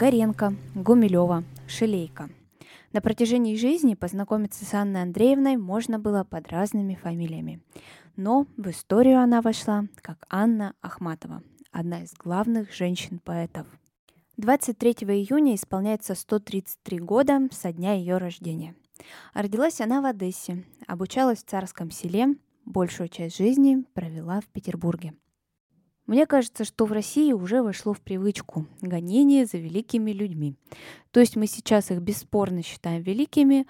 Горенко, Гумилева, Шелейко. На протяжении жизни познакомиться с Анной Андреевной можно было под разными фамилиями. Но в историю она вошла как Анна Ахматова, одна из главных женщин-поэтов. 23 июня исполняется 133 года со дня ее рождения. Родилась она в Одессе, обучалась в царском селе, большую часть жизни провела в Петербурге – мне кажется, что в России уже вошло в привычку гонение за великими людьми. То есть мы сейчас их бесспорно считаем великими,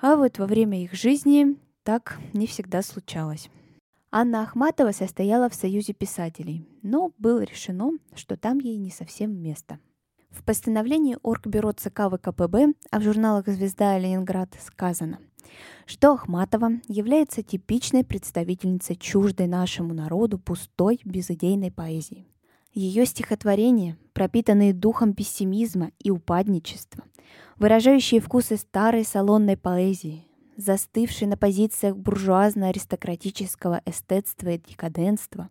а вот во время их жизни так не всегда случалось. Анна Ахматова состояла в Союзе писателей, но было решено, что там ей не совсем место. В постановлении Оргбюро ЦК ВКПБ, а в журналах «Звезда» и «Ленинград» сказано – что Ахматова является типичной представительницей чуждой нашему народу пустой, безыдейной поэзии. Ее стихотворения, пропитанные духом пессимизма и упадничества, выражающие вкусы старой салонной поэзии, застывшей на позициях буржуазно-аристократического эстетства и декаденства,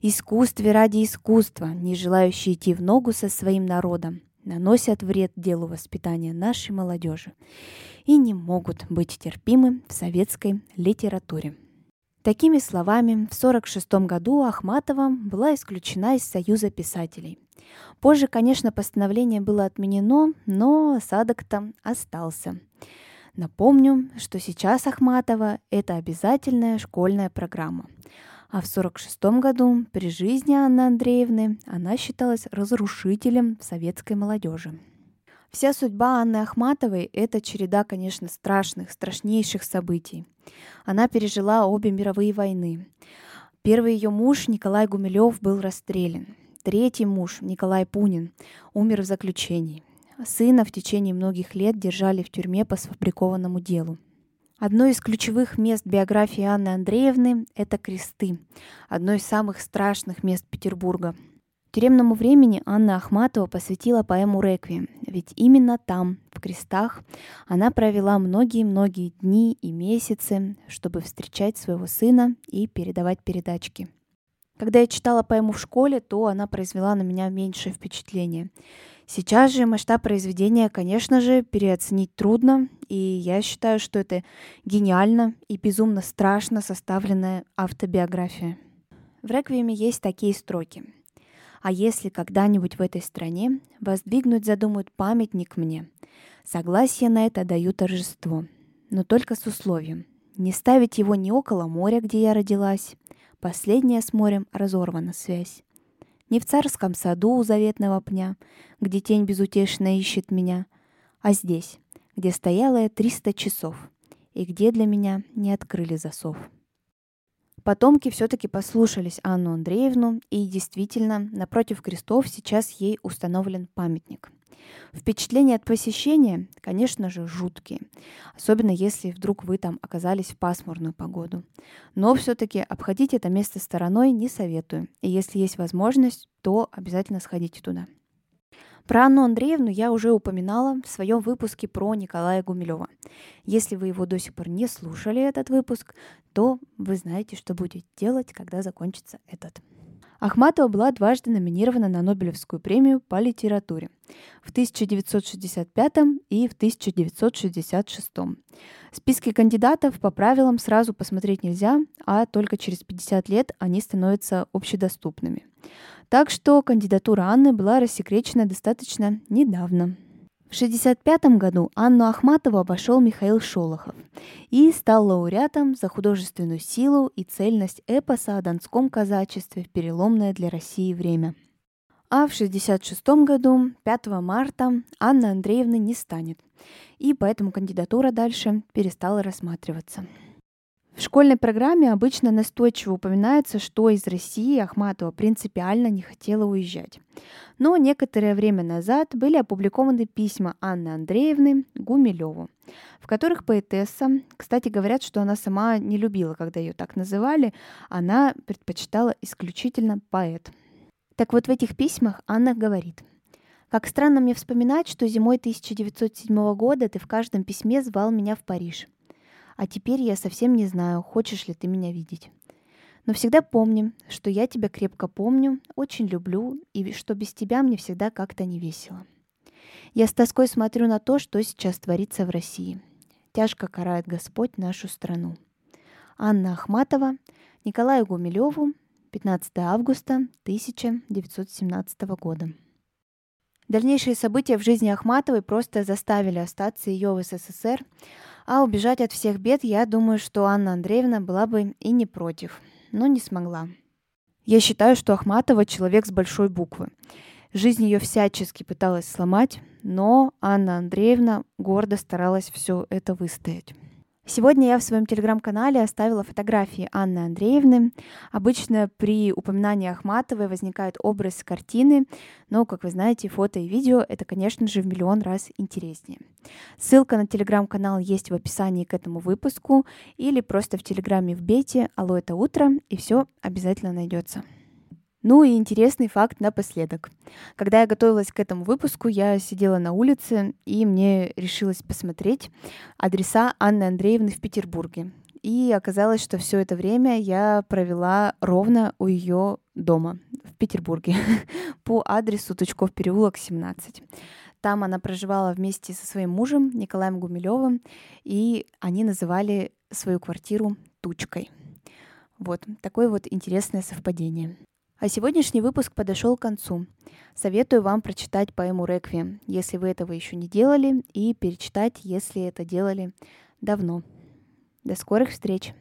искусстве ради искусства, не желающие идти в ногу со своим народом, наносят вред делу воспитания нашей молодежи и не могут быть терпимы в советской литературе. Такими словами, в 1946 году Ахматова была исключена из Союза писателей. Позже, конечно, постановление было отменено, но осадок-то остался. Напомню, что сейчас Ахматова – это обязательная школьная программа. А в 1946 году, при жизни Анны Андреевны, она считалась разрушителем советской молодежи. Вся судьба Анны Ахматовой – это череда, конечно, страшных, страшнейших событий. Она пережила обе мировые войны. Первый ее муж Николай Гумилев был расстрелян. Третий муж Николай Пунин умер в заключении. Сына в течение многих лет держали в тюрьме по сфабрикованному делу. Одно из ключевых мест биографии Анны Андреевны – это кресты, одно из самых страшных мест Петербурга. Тюремному времени Анна Ахматова посвятила поэму «Реквием», ведь именно там, в крестах, она провела многие-многие дни и месяцы, чтобы встречать своего сына и передавать передачки. Когда я читала поэму в школе, то она произвела на меня меньшее впечатление – Сейчас же масштаб произведения, конечно же, переоценить трудно, и я считаю, что это гениально и безумно страшно составленная автобиография. В «Реквиеме» есть такие строки. «А если когда-нибудь в этой стране воздвигнуть задумают памятник мне, согласие на это даю торжество, но только с условием не ставить его ни около моря, где я родилась, последняя с морем разорвана связь, не в царском саду у заветного пня, где тень безутешно ищет меня, а здесь, где стояла я триста часов, и где для меня не открыли засов. Потомки все-таки послушались Анну Андреевну, и действительно, напротив крестов сейчас ей установлен памятник. Впечатления от посещения, конечно же, жуткие, особенно если вдруг вы там оказались в пасмурную погоду. Но все-таки обходить это место стороной не советую, и если есть возможность, то обязательно сходите туда. Про Анну Андреевну я уже упоминала в своем выпуске про Николая Гумилева. Если вы его до сих пор не слушали, этот выпуск, то вы знаете, что будете делать, когда закончится этот. Ахматова была дважды номинирована на Нобелевскую премию по литературе в 1965 и в 1966. Списки кандидатов по правилам сразу посмотреть нельзя, а только через 50 лет они становятся общедоступными. Так что кандидатура Анны была рассекречена достаточно недавно. В 1965 году Анну Ахматову обошел Михаил Шолохов и стал лауреатом за художественную силу и цельность эпоса о донском казачестве в переломное для России время. А в 1966 году, 5 марта, Анна Андреевна не станет, и поэтому кандидатура дальше перестала рассматриваться. В школьной программе обычно настойчиво упоминается, что из России Ахматова принципиально не хотела уезжать. Но некоторое время назад были опубликованы письма Анны Андреевны Гумилеву, в которых поэтесса, кстати, говорят, что она сама не любила, когда ее так называли, она предпочитала исключительно поэт. Так вот в этих письмах Анна говорит – как странно мне вспоминать, что зимой 1907 года ты в каждом письме звал меня в Париж. А теперь я совсем не знаю, хочешь ли ты меня видеть. Но всегда помни, что я тебя крепко помню, очень люблю, и что без тебя мне всегда как-то не весело. Я с тоской смотрю на то, что сейчас творится в России. Тяжко карает Господь нашу страну. Анна Ахматова, Николаю Гумилеву, 15 августа 1917 года. Дальнейшие события в жизни Ахматовой просто заставили остаться ее в СССР, а убежать от всех бед, я думаю, что Анна Андреевна была бы и не против, но не смогла. Я считаю, что Ахматова человек с большой буквы. Жизнь ее всячески пыталась сломать, но Анна Андреевна гордо старалась все это выстоять. Сегодня я в своем телеграм-канале оставила фотографии Анны Андреевны. Обычно при упоминании Ахматовой возникает образ картины, но, как вы знаете, фото и видео — это, конечно же, в миллион раз интереснее. Ссылка на телеграм-канал есть в описании к этому выпуску или просто в телеграме вбейте «Алло, это утро» и все обязательно найдется. Ну и интересный факт напоследок. Когда я готовилась к этому выпуску, я сидела на улице, и мне решилось посмотреть адреса Анны Андреевны в Петербурге. И оказалось, что все это время я провела ровно у ее дома в Петербурге по адресу Тучков переулок 17. Там она проживала вместе со своим мужем Николаем Гумилевым, и они называли свою квартиру Тучкой. Вот такое вот интересное совпадение. А сегодняшний выпуск подошел к концу. Советую вам прочитать поэму «Реквием», если вы этого еще не делали, и перечитать, если это делали давно. До скорых встреч!